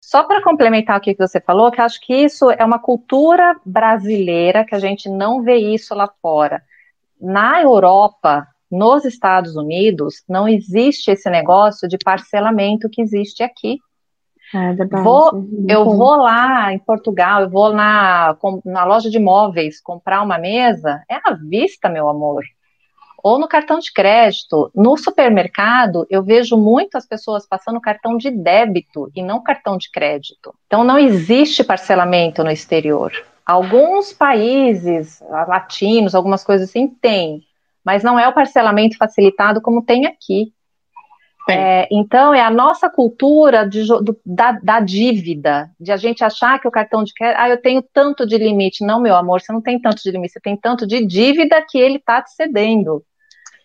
Só para complementar o que você falou, que acho que isso é uma cultura brasileira, que a gente não vê isso lá fora. Na Europa, nos Estados Unidos, não existe esse negócio de parcelamento que existe aqui. É verdade. Vou, eu vou lá em Portugal, eu vou na, na loja de móveis comprar uma mesa, é à vista, meu amor. Ou no cartão de crédito. No supermercado, eu vejo muitas pessoas passando cartão de débito e não cartão de crédito. Então, não existe parcelamento no exterior. Alguns países latinos, algumas coisas assim, tem, mas não é o parcelamento facilitado como tem aqui. É, então, é a nossa cultura de, do, da, da, dívida, de a gente achar que o cartão de crédito, ah, eu tenho tanto de limite. Não, meu amor, você não tem tanto de limite, você tem tanto de dívida que ele está te cedendo.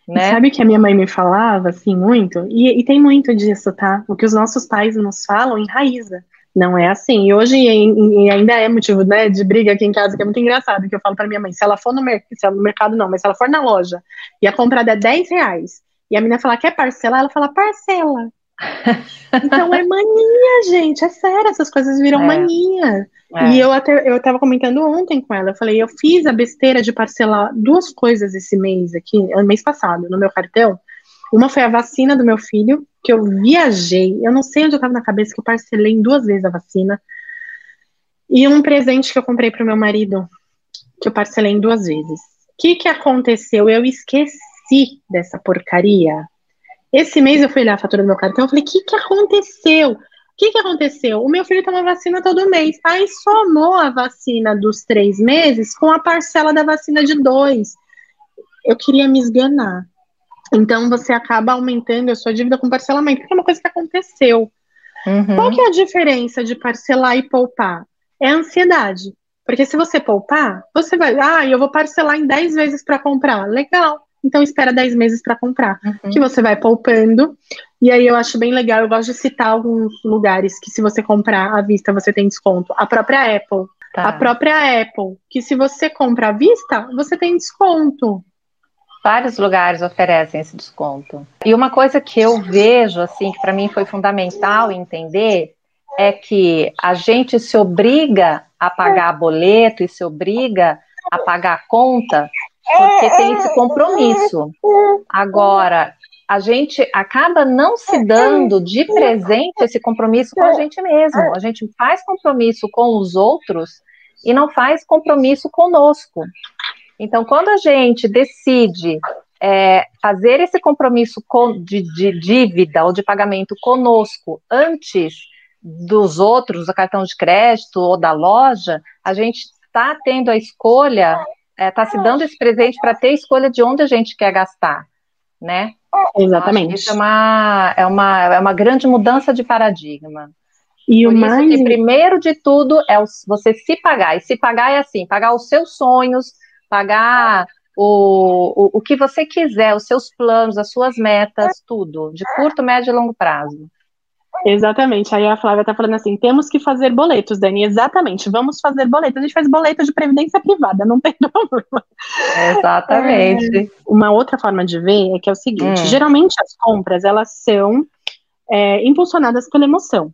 Né? Sabe que a minha mãe me falava, assim, muito? E, e, tem muito disso, tá? O que os nossos pais nos falam enraiza. Não é assim. E hoje e, e ainda é motivo né, de briga aqui em casa, que é muito engraçado, que eu falo para minha mãe, se ela for no, mer no mercado, não, mas se ela for na loja e a comprada é 10 reais, e a menina falar, quer parcelar? Ela fala, parcela. Então é mania, gente, é sério, essas coisas viram é. mania. É. E eu até eu tava comentando ontem com ela, eu falei, eu fiz a besteira de parcelar duas coisas esse mês aqui, mês passado, no meu cartão. Uma foi a vacina do meu filho, que eu viajei, eu não sei onde eu tava na cabeça, que eu parcelei em duas vezes a vacina. E um presente que eu comprei pro meu marido, que eu parcelei em duas vezes. O que que aconteceu? Eu esqueci dessa porcaria. Esse mês eu fui olhar a fatura do meu cartão, eu falei, o que que aconteceu? O que que aconteceu? O meu filho toma vacina todo mês. Aí somou a vacina dos três meses com a parcela da vacina de dois. Eu queria me esganar. Então você acaba aumentando a sua dívida com parcelamento, que é uma coisa que aconteceu. Uhum. Qual que é a diferença de parcelar e poupar? É a ansiedade. Porque se você poupar, você vai, ah, eu vou parcelar em 10 vezes para comprar. Legal. Então espera 10 meses para comprar. Uhum. Que você vai poupando. E aí eu acho bem legal, eu gosto de citar alguns lugares que se você comprar à vista, você tem desconto. A própria Apple. Tá. A própria Apple, que se você compra à vista, você tem desconto. Vários lugares oferecem esse desconto. E uma coisa que eu vejo, assim, que para mim foi fundamental entender, é que a gente se obriga a pagar boleto e se obriga a pagar a conta porque tem esse compromisso. Agora, a gente acaba não se dando de presente esse compromisso com a gente mesmo. A gente faz compromisso com os outros e não faz compromisso conosco. Então, quando a gente decide é, fazer esse compromisso de, de, dívida ou de pagamento conosco antes dos outros, do cartão de crédito ou da loja, a gente está tendo a escolha, está é, tá se dando esse presente para ter escolha de onde a gente quer gastar, né? Exatamente. Isso é uma, é, uma, é uma grande mudança de paradigma. E Por o mais. Que, primeiro de tudo é você se pagar. E se pagar é assim: pagar os seus sonhos, pagar o, o, o que você quiser, os seus planos, as suas metas, tudo, de curto, médio e longo prazo. Exatamente. Aí a Flávia está falando assim: temos que fazer boletos, Dani. Exatamente, vamos fazer boletos. A gente faz boleto de previdência privada, não tem problema. Exatamente. É, uma outra forma de ver é que é o seguinte: hum. geralmente as compras elas são é, impulsionadas pela emoção.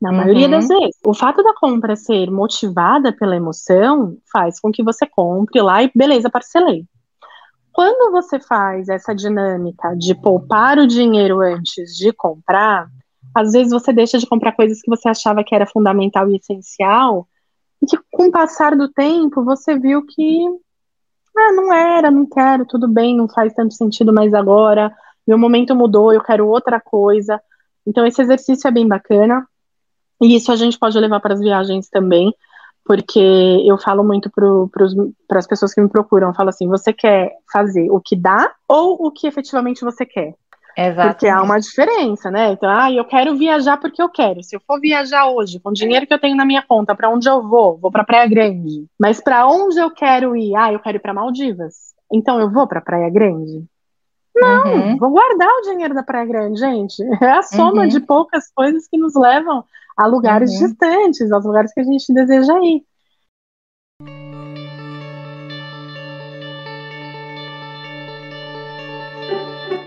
Na maioria uhum. das vezes. O fato da compra ser motivada pela emoção faz com que você compre lá e beleza, parcelei. Quando você faz essa dinâmica de poupar o dinheiro antes de comprar, às vezes você deixa de comprar coisas que você achava que era fundamental e essencial, e que com o passar do tempo você viu que ah, não era, não quero, tudo bem, não faz tanto sentido mais agora, meu momento mudou, eu quero outra coisa. Então esse exercício é bem bacana. E isso a gente pode levar para as viagens também, porque eu falo muito para as pessoas que me procuram, eu falo assim, você quer fazer o que dá ou o que efetivamente você quer? Exatamente. Porque há uma diferença, né? Então, ah, eu quero viajar porque eu quero. Se eu for viajar hoje, com o dinheiro que eu tenho na minha conta, para onde eu vou? Vou para Praia Grande. Mas para onde eu quero ir? Ah, eu quero ir para Maldivas. Então eu vou para Praia Grande? Não, uhum. vou guardar o dinheiro da Praia Grande, gente. É a soma uhum. de poucas coisas que nos levam a lugares uhum. distantes, aos lugares que a gente deseja ir.